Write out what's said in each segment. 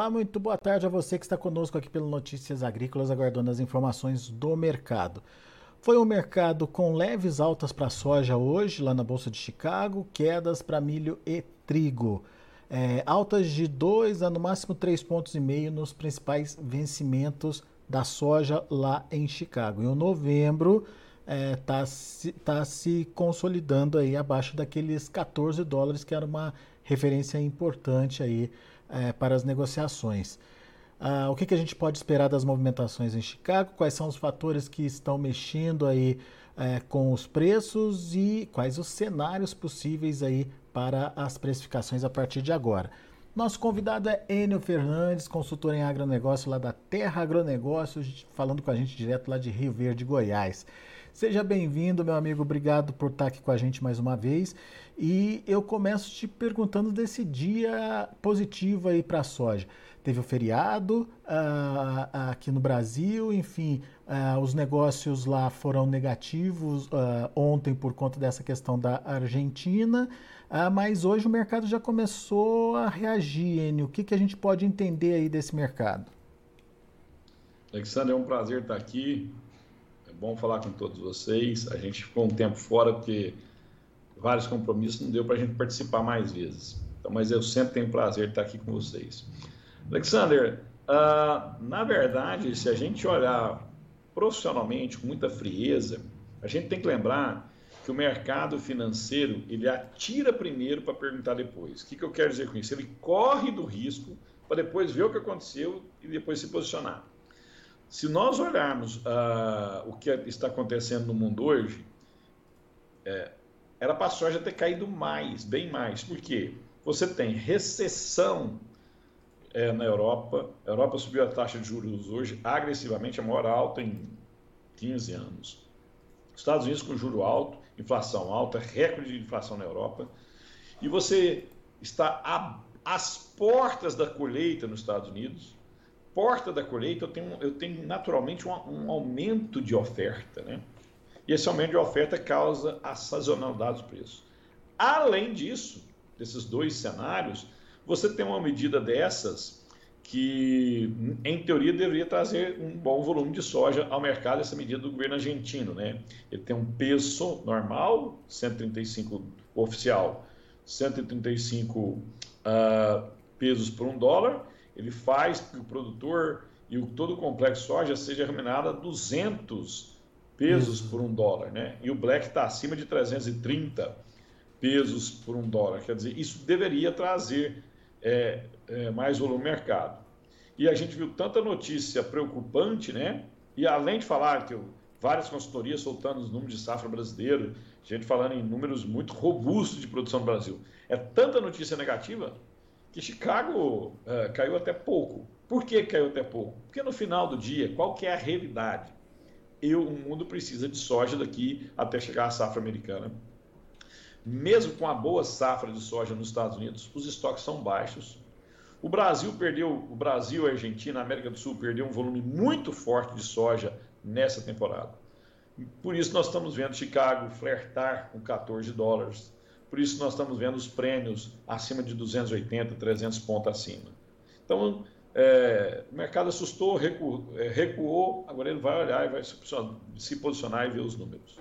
Olá, muito boa tarde a você que está conosco aqui pelo Notícias Agrícolas, aguardando as informações do mercado. Foi um mercado com leves altas para soja hoje, lá na Bolsa de Chicago, quedas para milho e trigo. É, altas de 2 a no máximo 3,5 pontos e meio nos principais vencimentos da soja lá em Chicago. Em novembro está é, tá se, tá se consolidando aí abaixo daqueles 14 dólares, que era uma referência importante aí é, para as negociações. Ah, o que, que, a gente pode esperar das movimentações em Chicago? Quais são os fatores que estão mexendo aí é, com os preços e quais os cenários possíveis aí para as precificações a partir de agora? Nosso convidado é Enio Fernandes, consultor em agronegócio lá da Terra Agronegócios, falando com a gente direto lá de Rio Verde, Goiás. Seja bem-vindo, meu amigo. Obrigado por estar aqui com a gente mais uma vez. E eu começo te perguntando desse dia positivo aí para a soja. Teve o feriado uh, aqui no Brasil, enfim, uh, os negócios lá foram negativos uh, ontem por conta dessa questão da Argentina, mas hoje o mercado já começou a reagir, Enio. O que, que a gente pode entender aí desse mercado? Alexandre, é um prazer estar aqui bom falar com todos vocês. A gente ficou um tempo fora porque vários compromissos não deu para a gente participar mais vezes. Então, mas eu sempre tenho prazer estar aqui com vocês. Alexander, uh, na verdade, se a gente olhar profissionalmente com muita frieza, a gente tem que lembrar que o mercado financeiro ele atira primeiro para perguntar depois. O que, que eu quero dizer com isso? Ele corre do risco para depois ver o que aconteceu e depois se posicionar. Se nós olharmos uh, o que está acontecendo no mundo hoje, é, era para a soja ter caído mais, bem mais. Por quê? Você tem recessão é, na Europa. A Europa subiu a taxa de juros hoje agressivamente, a maior alta em 15 anos. Estados Unidos com juro alto, inflação alta, recorde de inflação na Europa. E você está às portas da colheita nos Estados Unidos porta da colheita, eu tenho, eu tenho naturalmente um, um aumento de oferta. Né? E esse aumento de oferta causa a sazonalidade dos preços. Além disso, desses dois cenários, você tem uma medida dessas que, em teoria, deveria trazer um bom volume de soja ao mercado, essa medida do governo argentino. Né? Ele tem um peso normal, 135 oficial, 135 uh, pesos por um dólar, ele faz que o produtor e o, todo o complexo soja seja remunerado a 200 pesos por um dólar, né? E o black está acima de 330 pesos por um dólar. Quer dizer, isso deveria trazer é, é, mais volume no mercado. E a gente viu tanta notícia preocupante, né? E além de falar que eu, várias consultorias soltando os números de safra brasileiro, gente falando em números muito robustos de produção no Brasil. É tanta notícia negativa que Chicago uh, caiu até pouco. Por que caiu até pouco? Porque no final do dia, qual que é a realidade? Eu, o mundo precisa de soja daqui até chegar à safra americana. Mesmo com a boa safra de soja nos Estados Unidos, os estoques são baixos. O Brasil perdeu, o Brasil, a Argentina, a América do Sul perdeu um volume muito forte de soja nessa temporada. Por isso nós estamos vendo Chicago flertar com 14 dólares por isso nós estamos vendo os prêmios acima de 280, 300 pontos acima. Então, é, o mercado assustou, recuou, é, recuou, agora ele vai olhar e vai se posicionar e ver os números.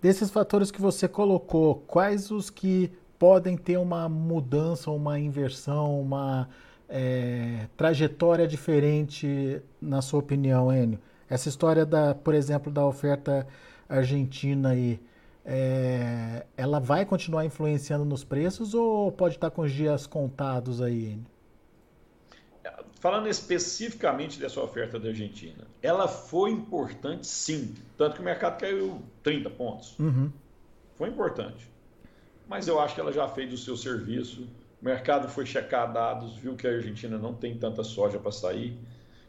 Desses fatores que você colocou, quais os que podem ter uma mudança, uma inversão, uma é, trajetória diferente, na sua opinião, Enio? Essa história, da, por exemplo, da oferta argentina aí, é, ela vai continuar influenciando nos preços ou pode estar com os dias contados aí? Falando especificamente dessa oferta da Argentina, ela foi importante sim, tanto que o mercado caiu 30 pontos. Uhum. Foi importante. Mas eu acho que ela já fez o seu serviço. O mercado foi checar dados, viu que a Argentina não tem tanta soja para sair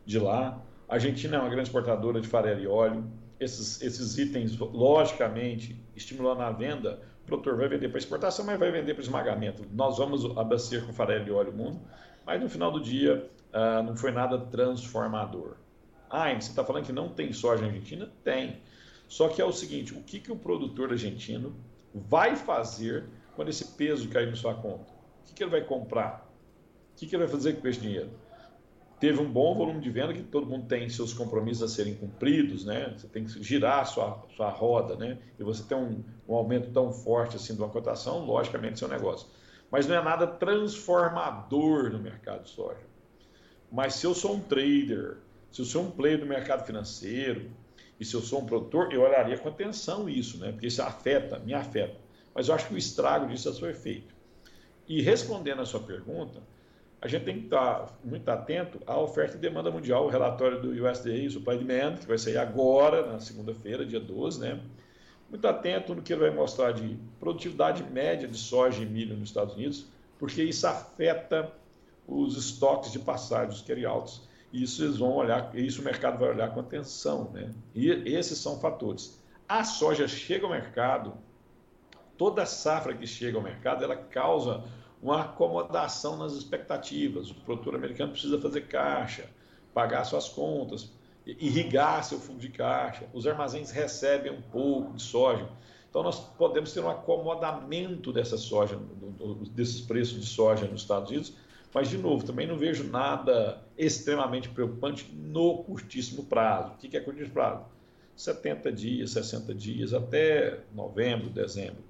de lá. A Argentina é uma grande exportadora de farelo e óleo esses, esses itens, logicamente, estimulando a venda, o produtor vai vender para exportação, mas vai vender para esmagamento. Nós vamos abastecer com farelo e óleo mundo, mas no final do dia uh, não foi nada transformador. Ah, você está falando que não tem soja na Argentina? Tem. Só que é o seguinte, o que, que o produtor argentino vai fazer quando esse peso cair na sua conta? O que, que ele vai comprar? O que, que ele vai fazer com esse dinheiro? Teve um bom volume de venda, que todo mundo tem seus compromissos a serem cumpridos, né? Você tem que girar a sua, sua roda, né? E você tem um, um aumento tão forte assim de uma cotação, logicamente, seu negócio. Mas não é nada transformador no mercado de soja. Mas se eu sou um trader, se eu sou um player do mercado financeiro, e se eu sou um produtor, eu olharia com atenção isso, né? Porque isso afeta, me afeta. Mas eu acho que o estrago disso já foi feito. E respondendo a sua pergunta, a gente tem que estar muito atento à oferta e demanda mundial, o relatório do USDA, Supply Demand, que vai sair agora, na segunda-feira, dia 12, né? Muito atento no que ele vai mostrar de produtividade média de soja e milho nos Estados Unidos, porque isso afeta os estoques de passagem, os carry altos. Isso eles vão olhar, isso o mercado vai olhar com atenção, né? E esses são fatores. A soja chega ao mercado, toda safra que chega ao mercado, ela causa uma acomodação nas expectativas. O produtor americano precisa fazer caixa, pagar suas contas, irrigar seu fundo de caixa. Os armazéns recebem um pouco de soja. Então, nós podemos ter um acomodamento dessa soja, desses preços de soja nos Estados Unidos. Mas, de novo, também não vejo nada extremamente preocupante no curtíssimo prazo. O que é curtíssimo prazo? 70 dias, 60 dias, até novembro, dezembro.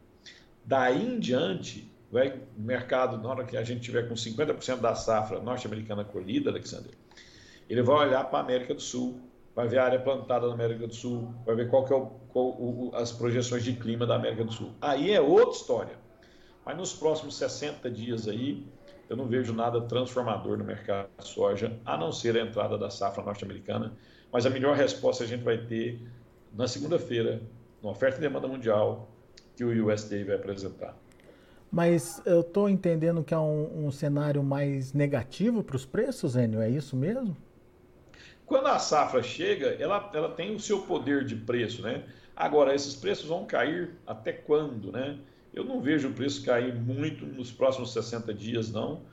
Daí em diante, vai mercado, na hora que a gente tiver com 50% da safra norte-americana colhida, Alexander, ele vai olhar para a América do Sul, vai ver a área plantada na América do Sul, vai ver qual que é o, qual, o, as projeções de clima da América do Sul. Aí é outra história. Mas nos próximos 60 dias aí, eu não vejo nada transformador no mercado de soja, a não ser a entrada da safra norte-americana. Mas a melhor resposta a gente vai ter na segunda-feira, na oferta e demanda mundial, que o USDA vai apresentar. Mas eu estou entendendo que é um, um cenário mais negativo para os preços, Enio, é isso mesmo? Quando a safra chega, ela, ela tem o seu poder de preço, né? Agora, esses preços vão cair até quando, né? Eu não vejo o preço cair muito nos próximos 60 dias, não.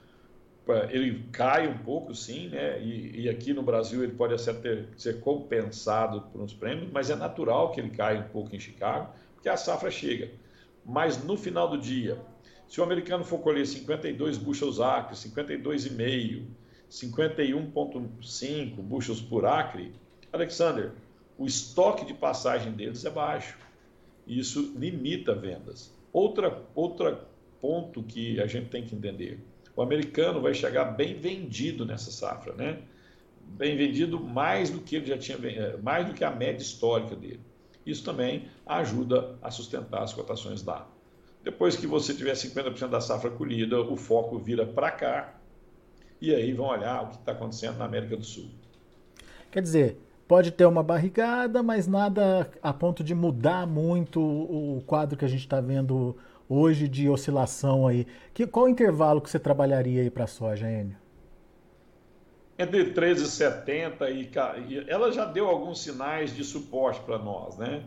Ele cai um pouco, sim, né? E, e aqui no Brasil ele pode ter, ser compensado por uns prêmios, mas é natural que ele caia um pouco em Chicago, porque a safra chega. Mas no final do dia, se o americano for colher 52 bushels acre, 52,5, 51,5 bushels por acre, Alexander, o estoque de passagem deles é baixo. Isso limita vendas. Outra, outra ponto que a gente tem que entender: o americano vai chegar bem vendido nessa safra, né? Bem vendido mais do que ele já tinha, eh, mais do que a média histórica dele. Isso também ajuda a sustentar as cotações lá. Depois que você tiver 50% da safra colhida, o foco vira para cá e aí vão olhar o que está acontecendo na América do Sul. Quer dizer, pode ter uma barrigada, mas nada a ponto de mudar muito o quadro que a gente está vendo hoje de oscilação aí. Que, qual o intervalo que você trabalharia aí para a soja, Enio? Entre 13,70 e ela já deu alguns sinais de suporte para nós, né?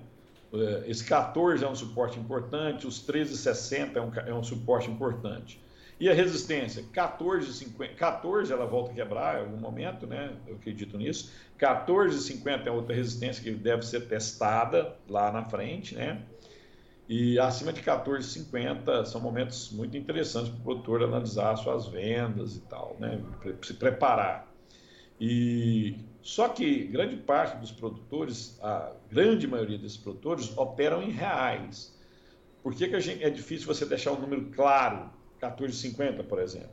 É, esse 14 é um suporte importante, os 13,60 é um, é um suporte importante. E a resistência? 14,50. 14 ela volta a quebrar em algum momento, né? Eu acredito nisso. 14,50 é outra resistência que deve ser testada lá na frente, né? E acima de 14,50 são momentos muito interessantes para o produtor analisar suas vendas e tal, né? Se preparar. E só que grande parte dos produtores, a grande maioria desses produtores, operam em reais. Por que, que gente, é difícil você deixar um número claro, 14,50, por exemplo?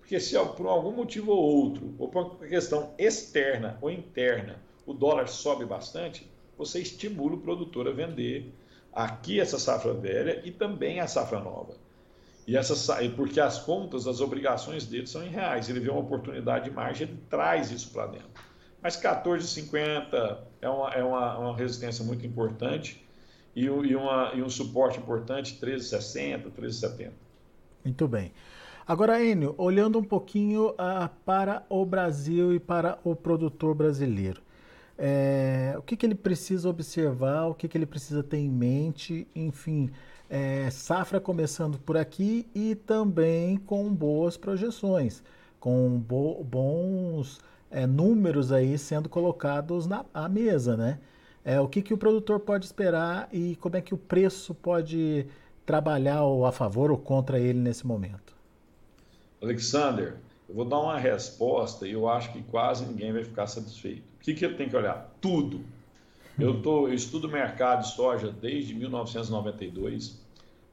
Porque se por algum motivo ou outro, ou por uma questão externa ou interna, o dólar sobe bastante, você estimula o produtor a vender aqui essa safra velha e também a safra nova. E essa, porque as contas, as obrigações dele são em reais. Ele vê uma oportunidade de margem, ele traz isso para dentro. Mas 14,50 é uma, é uma, uma resistência muito importante e, e, uma, e um suporte importante, 13,60, 13,70. Muito bem. Agora, Enio, olhando um pouquinho uh, para o Brasil e para o produtor brasileiro, é, o que, que ele precisa observar, o que, que ele precisa ter em mente, enfim, é, safra começando por aqui e também com boas projeções, com bo bons é, números aí sendo colocados na à mesa, né? É, o que, que o produtor pode esperar e como é que o preço pode trabalhar ou a favor ou contra ele nesse momento? Alexander, eu vou dar uma resposta e eu acho que quase ninguém vai ficar satisfeito. O que, que ele tem que olhar? Tudo. Eu, tô, eu estudo mercado de soja desde 1992.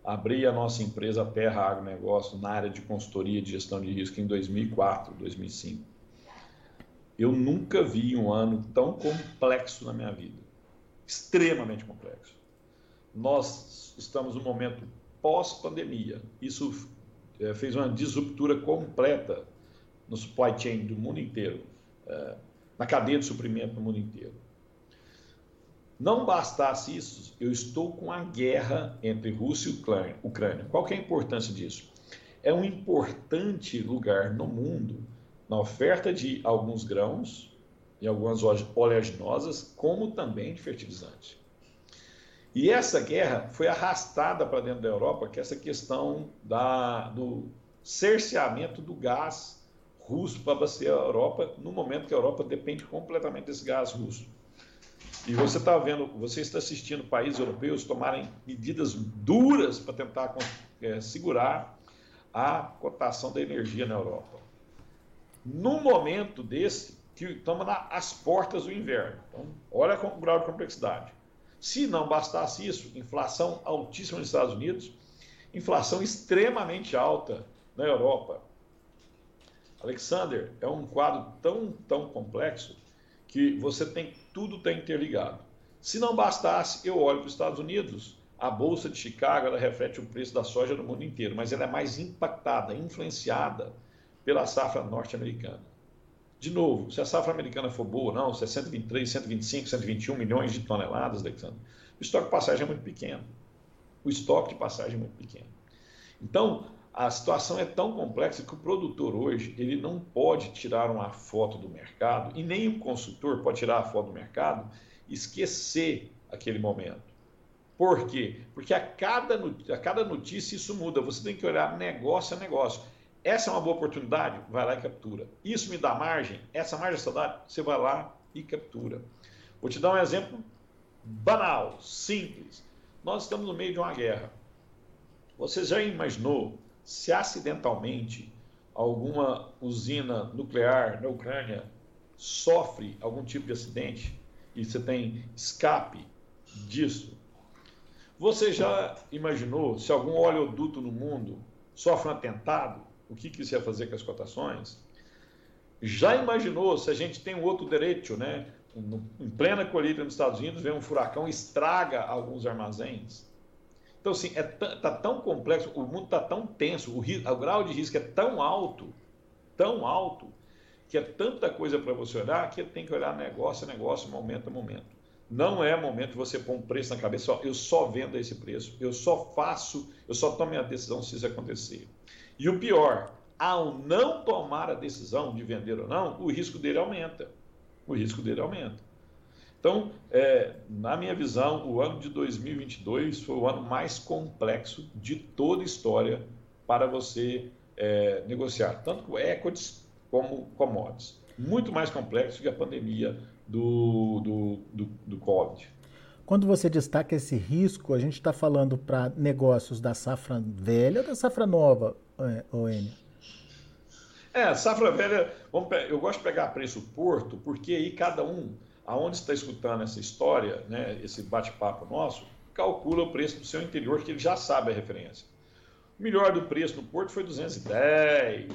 Abri a nossa empresa Terra Agronegócio na área de consultoria de gestão de risco em 2004, 2005. Eu nunca vi um ano tão complexo na minha vida. Extremamente complexo. Nós estamos no momento pós-pandemia. Isso é, fez uma disruptura completa no supply chain do mundo inteiro, é, na cadeia de suprimento do mundo inteiro. Não bastasse isso, eu estou com a guerra entre Rússia e Ucrânia. Qual é a importância disso? É um importante lugar no mundo na oferta de alguns grãos e algumas oleaginosas, como também de fertilizante. E essa guerra foi arrastada para dentro da Europa, que é essa questão da, do cerceamento do gás russo para abastecer a Europa, no momento que a Europa depende completamente desse gás russo. E você está vendo, você está assistindo países europeus tomarem medidas duras para tentar é, segurar a cotação da energia na Europa. No momento desse, que estamos às portas do inverno. Então, olha o grau de complexidade. Se não bastasse isso, inflação altíssima nos Estados Unidos, inflação extremamente alta na Europa. Alexander, é um quadro tão, tão complexo que você tem tudo está interligado. Se não bastasse, eu olho para os Estados Unidos, a bolsa de Chicago ela reflete o preço da soja no mundo inteiro, mas ela é mais impactada, influenciada pela safra norte-americana. De novo, se a safra americana for boa não, se é 123, 125, 121 milhões de toneladas, Alexandre, o estoque de passagem é muito pequeno. O estoque de passagem é muito pequeno. Então, a situação é tão complexa que o produtor hoje ele não pode tirar uma foto do mercado e nem o consultor pode tirar a foto do mercado e esquecer aquele momento. Por quê? Porque a cada, a cada notícia isso muda. Você tem que olhar negócio a negócio. Essa é uma boa oportunidade, vai lá e captura. Isso me dá margem, essa margem saudade, você vai lá e captura. Vou te dar um exemplo banal, simples. Nós estamos no meio de uma guerra. Você já imaginou se acidentalmente alguma usina nuclear na Ucrânia sofre algum tipo de acidente e você tem escape disso? Você já imaginou se algum oleoduto no mundo sofre um atentado o que, que isso ia fazer com as cotações? Já imaginou se a gente tem um outro direito, né? Em plena colheita nos Estados Unidos, vem um furacão estraga alguns armazéns. Então, assim, é tá tão complexo, o mundo está tão tenso, o, o grau de risco é tão alto, tão alto, que é tanta coisa para você olhar que tem que olhar negócio a negócio, momento a momento. Não é momento de você pôr um preço na cabeça, eu só vendo esse preço, eu só faço, eu só tomo a decisão se isso acontecer. E o pior, ao não tomar a decisão de vender ou não, o risco dele aumenta. O risco dele aumenta. Então, é, na minha visão, o ano de 2022 foi o ano mais complexo de toda a história para você é, negociar, tanto com equities como commodities. Muito mais complexo que a pandemia do, do, do, do Covid. Quando você destaca esse risco, a gente está falando para negócios da safra velha ou da safra nova, ON? É, safra velha, vamos, eu gosto de pegar preço Porto, porque aí cada um, aonde está escutando essa história, né, esse bate-papo nosso, calcula o preço do seu interior, que ele já sabe a referência. O melhor do preço no Porto foi 210,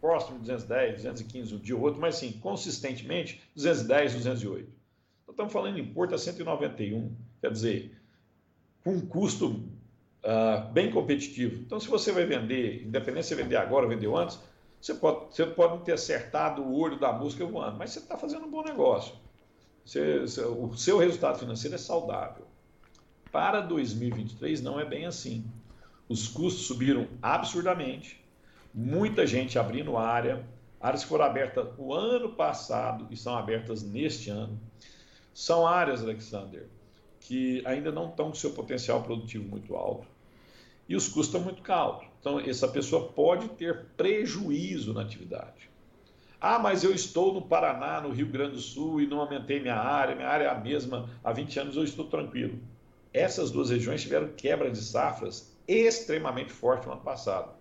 próximo de 210, 215 um dia ou outro, mas sim, consistentemente, 210, 208. Então, estamos falando em Porto a 191, quer dizer, com um custo uh, bem competitivo. Então, se você vai vender, independente se vender agora ou vendeu antes, você pode, você pode não ter acertado o olho da música voando, mas você está fazendo um bom negócio. O seu resultado financeiro é saudável. Para 2023 não é bem assim. Os custos subiram absurdamente, muita gente abrindo área, áreas que foram abertas o ano passado e são abertas neste ano. São áreas, Alexander, que ainda não estão com seu potencial produtivo muito alto e os custos estão muito altos. Então, essa pessoa pode ter prejuízo na atividade. Ah, mas eu estou no Paraná, no Rio Grande do Sul e não aumentei minha área, minha área é a mesma, há 20 anos eu estou tranquilo. Essas duas regiões tiveram quebra de safras extremamente forte no ano passado.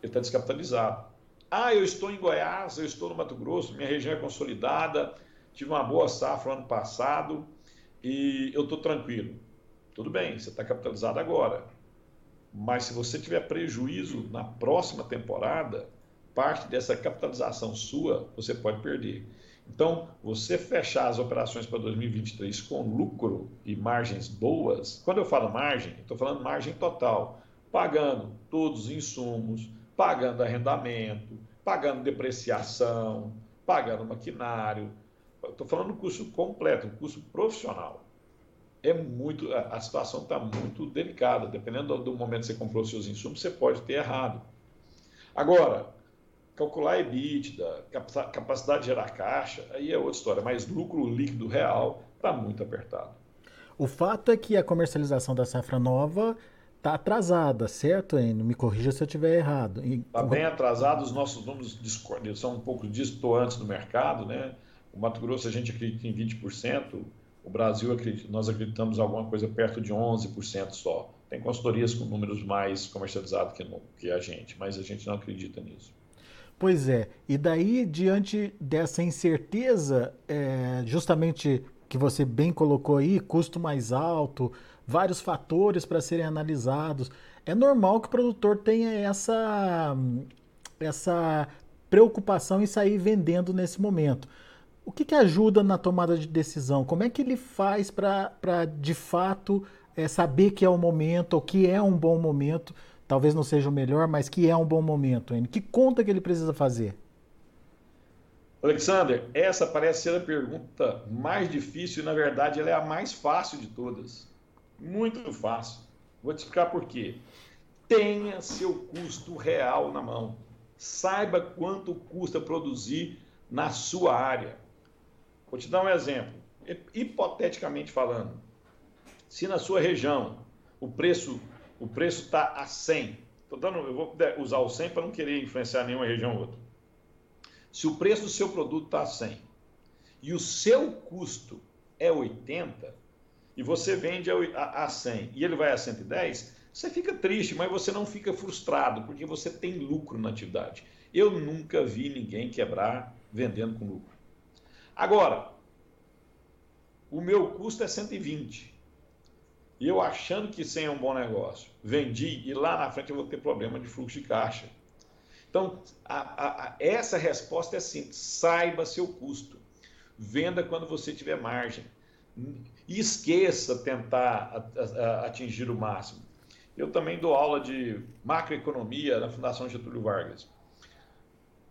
Ele está descapitalizado. Ah, eu estou em Goiás, eu estou no Mato Grosso, minha região é consolidada, tive uma boa safra ano passado e eu estou tranquilo. Tudo bem, você está capitalizado agora. Mas se você tiver prejuízo na próxima temporada, parte dessa capitalização sua você pode perder. Então, você fechar as operações para 2023 com lucro e margens boas, quando eu falo margem, estou falando margem total, pagando todos os insumos, pagando arrendamento, pagando depreciação, pagando maquinário. Estou falando do custo completo, custo profissional. É muito, a situação está muito delicada. Dependendo do momento que você comprou seus insumos, você pode ter errado. Agora, calcular EBITDA, capacidade de gerar caixa, aí é outra história, mas lucro líquido real está muito apertado. O fato é que a comercialização da safra nova está atrasada, certo, Enio? Me corrija se eu estiver errado. Está bem atrasado, os nossos números são um pouco distoantes do mercado, né? O Mato Grosso a gente acredita em 20%, o Brasil nós acreditamos alguma coisa perto de 11% só. Tem consultorias com números mais comercializados que, que a gente, mas a gente não acredita nisso. Pois é, e daí, diante dessa incerteza, é, justamente que você bem colocou aí, custo mais alto, vários fatores para serem analisados. É normal que o produtor tenha essa, essa preocupação em sair vendendo nesse momento. O que, que ajuda na tomada de decisão? Como é que ele faz para, de fato, é, saber que é o momento, ou que é um bom momento? Talvez não seja o melhor, mas que é um bom momento. Hein? Que conta que ele precisa fazer? Alexander, essa parece ser a pergunta mais difícil e, na verdade, ela é a mais fácil de todas. Muito fácil. Vou te explicar por quê. Tenha seu custo real na mão. Saiba quanto custa produzir na sua área. Vou te dar um exemplo. Hipoteticamente falando, se na sua região o preço o preço está a 100, tô dando, eu vou usar o 100 para não querer influenciar nenhuma região ou outra. Se o preço do seu produto está a 100 e o seu custo é 80, e você vende a, 100 e ele vai a 110, você fica triste, mas você não fica frustrado, porque você tem lucro na atividade. Eu nunca vi ninguém quebrar vendendo com lucro. Agora, o meu custo é 120. E eu achando que 100 é um bom negócio, vendi e lá na frente eu vou ter problema de fluxo de caixa. Então, a, a, essa resposta é simples: saiba seu custo. Venda quando você tiver margem. E esqueça tentar atingir o máximo. Eu também dou aula de macroeconomia na Fundação Getúlio Vargas.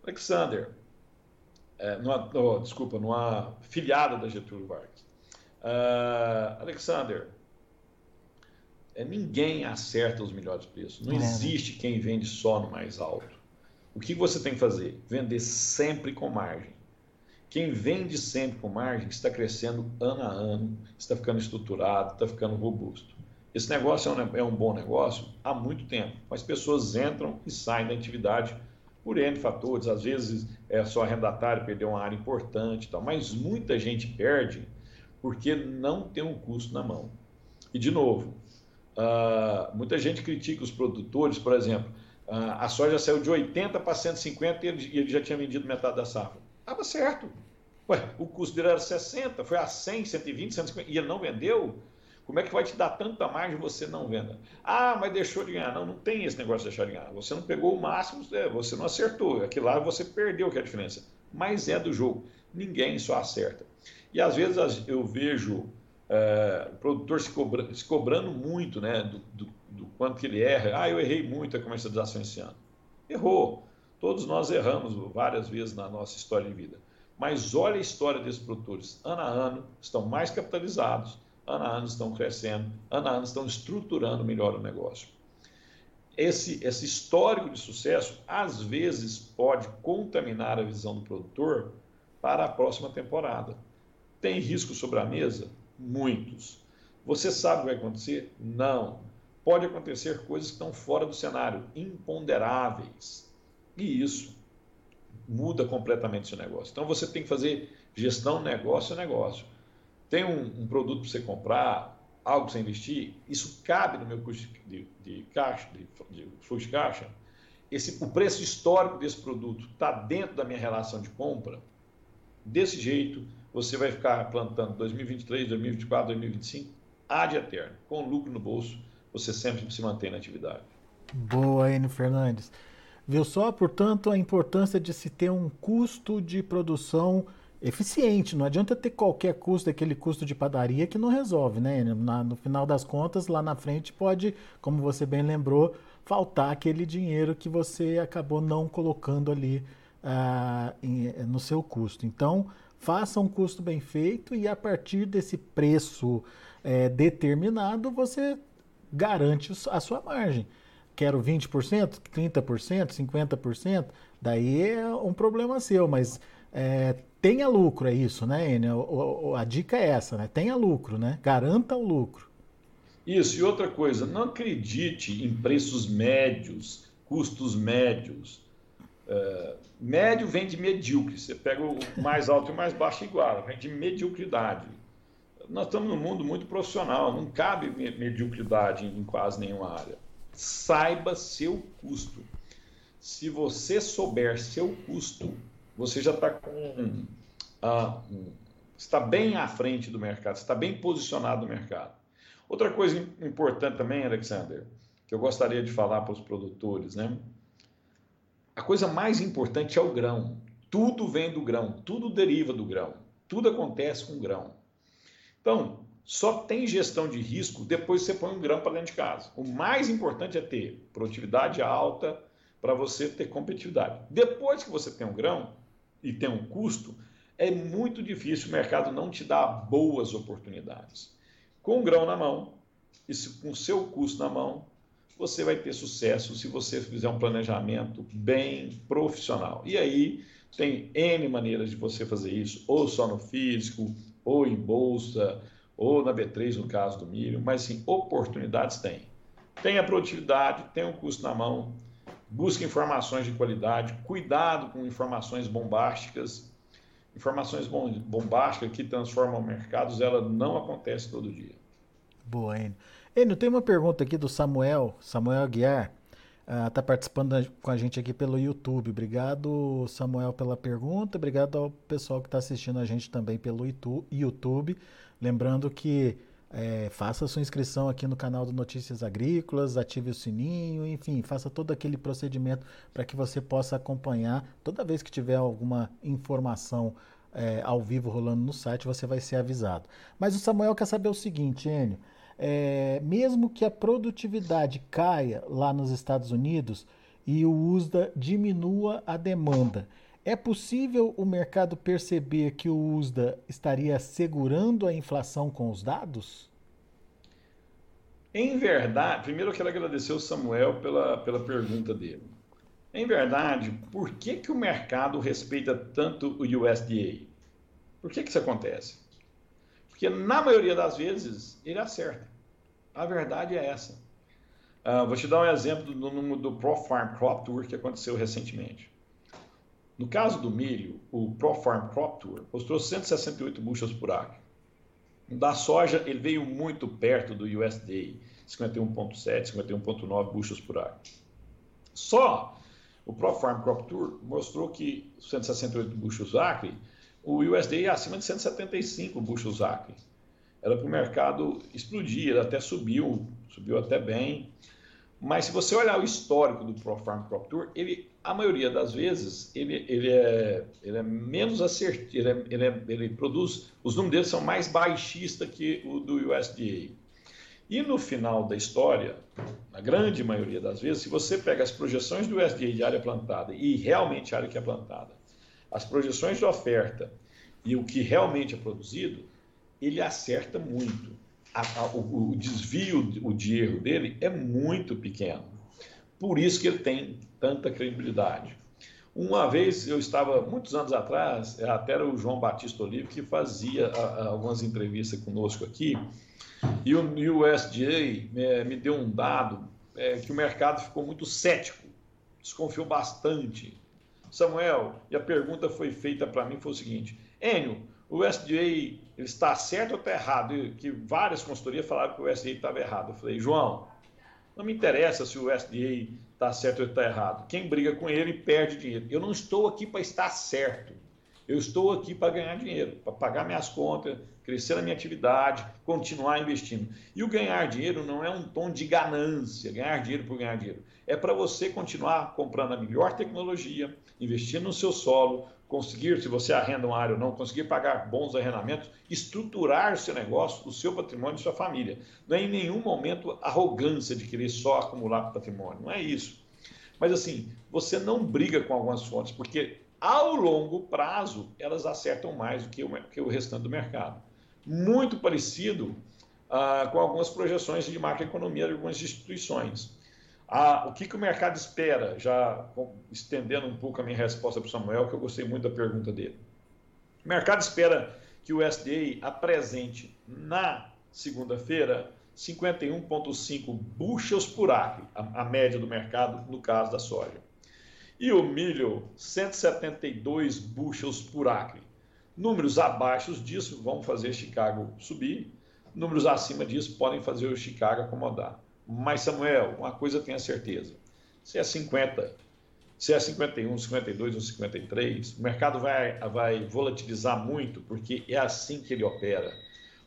Alexander, é, numa, oh, desculpa, numa filiada da Getúlio Vargas. Uh, Alexander, ninguém acerta os melhores preços. Não é. existe quem vende só no mais alto. O que você tem que fazer? Vender sempre com margem. Quem vende sempre com margem está crescendo ano a ano, está ficando estruturado, está ficando robusto. Esse negócio é um, é um bom negócio há muito tempo, mas pessoas entram e saem da atividade por N fatores. Às vezes é só arrendatário, perdeu uma área importante, tal, mas muita gente perde porque não tem um custo na mão. E, de novo, uh, muita gente critica os produtores, por exemplo, uh, a soja saiu de 80 para 150 e ele, ele já tinha vendido metade da safra. Estava certo. Ué, o custo dele era 60, foi a 100, 120, 150, e ele não vendeu? Como é que vai te dar tanta margem você não venda? Ah, mas deixou de ganhar. Não, não tem esse negócio de deixar de ganhar. Você não pegou o máximo, é, você não acertou. Aquilo lá você perdeu, que é a diferença. Mas é do jogo. Ninguém só acerta. E às vezes eu vejo é, o produtor se, cobra, se, cobrando muito né, do, do, do, quanto que ele erra. Ah, eu errei muito a comercialização esse ano. Errou. Todos nós erramos várias vezes na nossa história de vida. Mas olha a história desses produtores. Ano a ano, estão mais capitalizados, ano a ano estão crescendo, ano a ano estão estruturando melhor o negócio. Esse, esse histórico de sucesso, às vezes, pode contaminar a visão do produtor para a próxima temporada. Tem risco sobre a mesa? Muitos. Você sabe o que vai acontecer? Não. Pode acontecer coisas que estão fora do cenário, imponderáveis. E isso muda completamente seu negócio. Então você tem que fazer gestão negócio a negócio. Tem um, um produto para você comprar, algo para você investir, isso cabe no meu custo de, de caixa, de, de, fluxo de caixa. esse, o preço histórico desse produto está dentro da minha relação de compra, desse jeito você vai ficar plantando 2023, 2024, 2025, ad eterno, com lucro no bolso, você sempre se mantém na atividade. Boa, Enio Fernandes. Viu só, portanto, a importância de se ter um custo de produção eficiente. Não adianta ter qualquer custo, aquele custo de padaria que não resolve, né? Na, no final das contas, lá na frente pode, como você bem lembrou, faltar aquele dinheiro que você acabou não colocando ali ah, em, no seu custo. Então, faça um custo bem feito e a partir desse preço é, determinado, você garante a sua margem. Quero 20%, 30%, 50%, daí é um problema seu, mas é, tenha lucro, é isso, né, Enio? A, dica é essa, né? Tenha lucro, né? Garanta o lucro. Isso, e outra coisa, não acredite em preços médios, custos médios. É, médio vem de medíocre, você pega o mais alto e o mais baixo igual, vem de mediocridade. Nós estamos num mundo muito profissional, não cabe mediocridade em quase nenhuma área. Saiba seu custo. Se você souber seu custo, você já está com. Ah, está bem à frente do mercado, está bem posicionado no mercado. Outra coisa importante também, Alexander, que eu gostaria de falar para os produtores, né? A coisa mais importante é o grão. Tudo vem do grão, tudo deriva do grão, tudo acontece com o grão. Então, só tem gestão de risco depois que você põe um grão para dentro de casa. O mais importante é ter produtividade alta para você ter competitividade. Depois que você tem um grão, e tem um custo, é muito difícil o mercado não te dar boas oportunidades. Com o grão na mão, e com o seu custo na mão, você vai ter sucesso se você fizer um planejamento bem profissional. E aí tem N maneiras de você fazer isso, ou só no físico, ou em bolsa, ou na B3 no caso do milho, mas sim, oportunidades tem. Tem a produtividade, tem o custo na mão, busque informações de qualidade, cuidado com informações bombásticas. Informações bombásticas que transformam mercados, ela não acontece todo dia. Boa, Enio. Enio, tem uma pergunta aqui do Samuel, Samuel Aguiar. Está uh, participando com a gente aqui pelo YouTube. Obrigado, Samuel, pela pergunta. Obrigado ao pessoal que está assistindo a gente também pelo YouTube. Lembrando que é, faça sua inscrição aqui no canal do Notícias Agrícolas, ative o sininho, enfim, faça todo aquele procedimento para que você possa acompanhar. Toda vez que tiver alguma informação é, ao vivo rolando no site, você vai ser avisado. Mas o Samuel quer saber o seguinte, Enio. É, mesmo que a produtividade caia lá nos Estados Unidos e o USDA diminua a demanda, é possível o mercado perceber que o USDA estaria segurando a inflação com os dados? Em verdade, primeiro eu quero agradecer o Samuel pela, pela pergunta dele. Em verdade, por que, que o mercado respeita tanto o USDA? Por que, que isso acontece? Porque na maioria das vezes ele acerta. A verdade é essa. Uh, vou te dar um exemplo do, do, do Pro Farm Crop Tour que aconteceu recentemente. No caso do milho, o ProFarm Crop Tour mostrou 168 bushels por acre. Da soja, ele veio muito perto do USDA, 51,7, 51,9 bushels por acre. Só o ProFarm Crop Tour mostrou que 168 bushels acre, o USDA é acima de 175 bushels acre. Era para o mercado explodir, ele até subiu, subiu até bem. Mas se você olhar o histórico do ProFarm Crop Tour, ele a maioria das vezes ele, ele, é, ele é menos assertivo, ele, é, ele, é, ele produz, os números dele são mais baixistas que o do USDA. E no final da história, na grande maioria das vezes, se você pega as projeções do USDA de área plantada e realmente a área que é plantada, as projeções de oferta e o que realmente é produzido, ele acerta muito. A, a, o, o desvio o de erro dele é muito pequeno. Por isso que ele tem tanta credibilidade. Uma vez eu estava, muitos anos atrás, até era o João Batista Olive que fazia a, algumas entrevistas conosco aqui, e o USDA é, me deu um dado é, que o mercado ficou muito cético, desconfiou bastante. Samuel, e a pergunta foi feita para mim foi o seguinte: Enio, o USDA está certo ou está errado? E que várias consultorias falaram que o USDA estava errado. Eu falei, João, Não me interessa se o SDA está certo ou está errado. Quem briga com ele perde dinheiro. Eu não estou aqui para estar certo. Eu estou aqui para ganhar dinheiro, para pagar minhas contas, crescer a minha atividade, continuar investindo. E o ganhar dinheiro não é um tom de ganância, ganhar dinheiro por ganhar dinheiro. É para você continuar comprando a melhor tecnologia, investir no seu solo, conseguir, se você arrenda uma área ou não, conseguir pagar bons arrendamentos, estruturar seu negócio, o seu patrimônio e sua família. Não é em nenhum momento arrogância de querer só acumular patrimônio, não é isso. Mas assim, você não briga com algumas fontes, porque ao longo prazo, elas acertam mais do que o, que o restante do mercado. Muito parecido ah, com algumas projeções de macroeconomia de algumas instituições. Ah, o que, que o mercado espera? Já estendendo um pouco a minha resposta para o Samuel, que eu gostei muito da pergunta dele. O mercado espera que o SDA apresente na segunda-feira 51,5 bushels por acre, a, a média do mercado no caso da soja. E o milho, 172 bushels por acre. Números abaixo disso vão fazer Chicago subir, números acima disso podem fazer o Chicago acomodar. Mas, Samuel, uma coisa tenha certeza: se é 50, se é 51, 52 ou 53, o mercado vai, vai volatilizar muito, porque é assim que ele opera.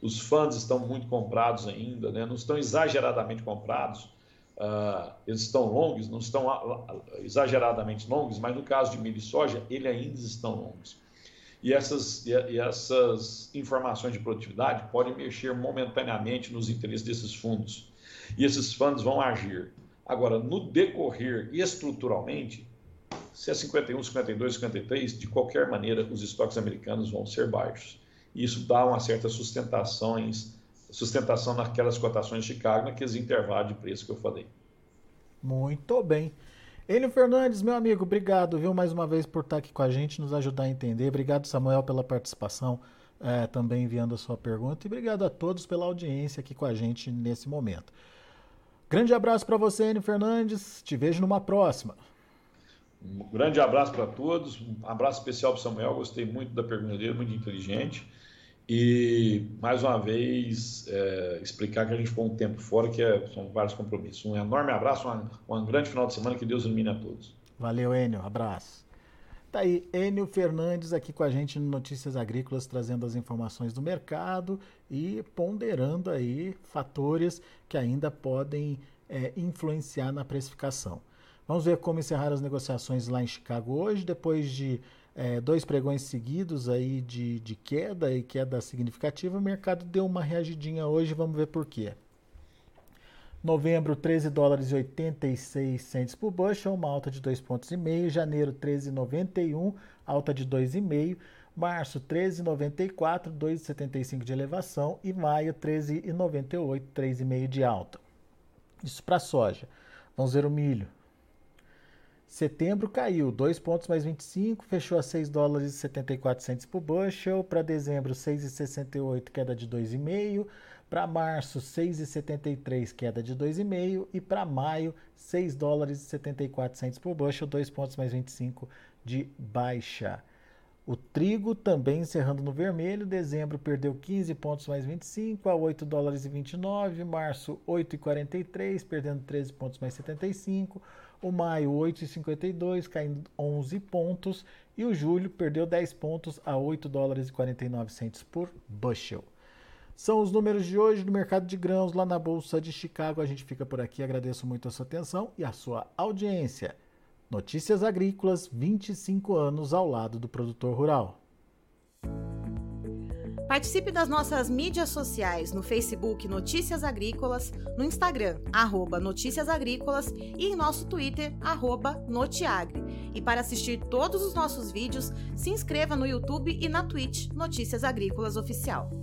Os fundos estão muito comprados ainda, né? não estão exageradamente comprados, Uh, eles estão longos, não estão exageradamente longos, mas no caso de milho e soja, eles ainda estão longos. E essas, e essas informações de produtividade podem mexer momentaneamente nos interesses desses fundos. E esses fundos vão agir. Agora, no decorrer estruturalmente, se é 51, 52, 53, de qualquer maneira, os estoques americanos vão ser baixos. E isso dá uma certa sustentações sustentação naquelas cotações de Chicago, naqueles intervalos de preço que eu falei. Muito bem. Enio Fernandes, meu amigo, obrigado, viu, mais uma vez por estar aqui com a gente, nos ajudar a entender. Obrigado, Samuel, pela participação, é, também enviando a sua pergunta. E obrigado a todos pela audiência aqui com a gente nesse momento. Grande abraço para você, Enio Fernandes. Te vejo numa próxima. Um grande abraço para todos. Um abraço especial para Samuel. Gostei muito da pergunta dele, muito inteligente. E, mais uma vez, é, explicar que a gente ficou um tempo fora, que é, são vários compromissos. Um enorme abraço, um, um grande final de semana, que Deus ilumine a todos. Valeu, Enio, abraço. Tá aí, Enio Fernandes aqui com a gente no Notícias Agrícolas, trazendo as informações do mercado e ponderando aí fatores que ainda podem é, influenciar na precificação. Vamos ver como encerraram as negociações lá em Chicago hoje, depois de é, dois pregões seguidos aí de, de queda e queda significativa, o mercado deu uma reagidinha hoje, vamos ver por quê. Novembro, 13 dólares e 86 centes por bushel, uma alta de 2,5 pontos. e meio. Janeiro, 13,91, alta de 2,5. Março, 13,94, 2,75 de elevação. E maio, 13,98, 3,5 de alta. Isso para soja. Vamos ver o milho. Setembro caiu 2 pontos mais 25, fechou a 6 dólares e 74 centes por bushel. Para dezembro, 6,68, queda de 2,5. Para março, 6,73, queda de 2,5. E para maio, 6 dólares e 74 centes por bushel, 2 pontos mais 25 de baixa. O trigo também encerrando no vermelho. Dezembro perdeu 15 pontos mais 25 a 8 dólares e 29. Março, 8,43, perdendo 13 pontos mais 75. O maio, 8,52, caindo 11 pontos. E o julho perdeu 10 pontos a 8 dólares e 49 centos por bushel. São os números de hoje no mercado de grãos lá na Bolsa de Chicago. A gente fica por aqui. Agradeço muito a sua atenção e a sua audiência. Notícias Agrícolas, 25 anos ao lado do produtor rural. Participe das nossas mídias sociais no Facebook Notícias Agrícolas, no Instagram, arroba Notícias Agrícolas e em nosso Twitter, arroba Notiagre. E para assistir todos os nossos vídeos, se inscreva no YouTube e na Twitch Notícias Agrícolas Oficial.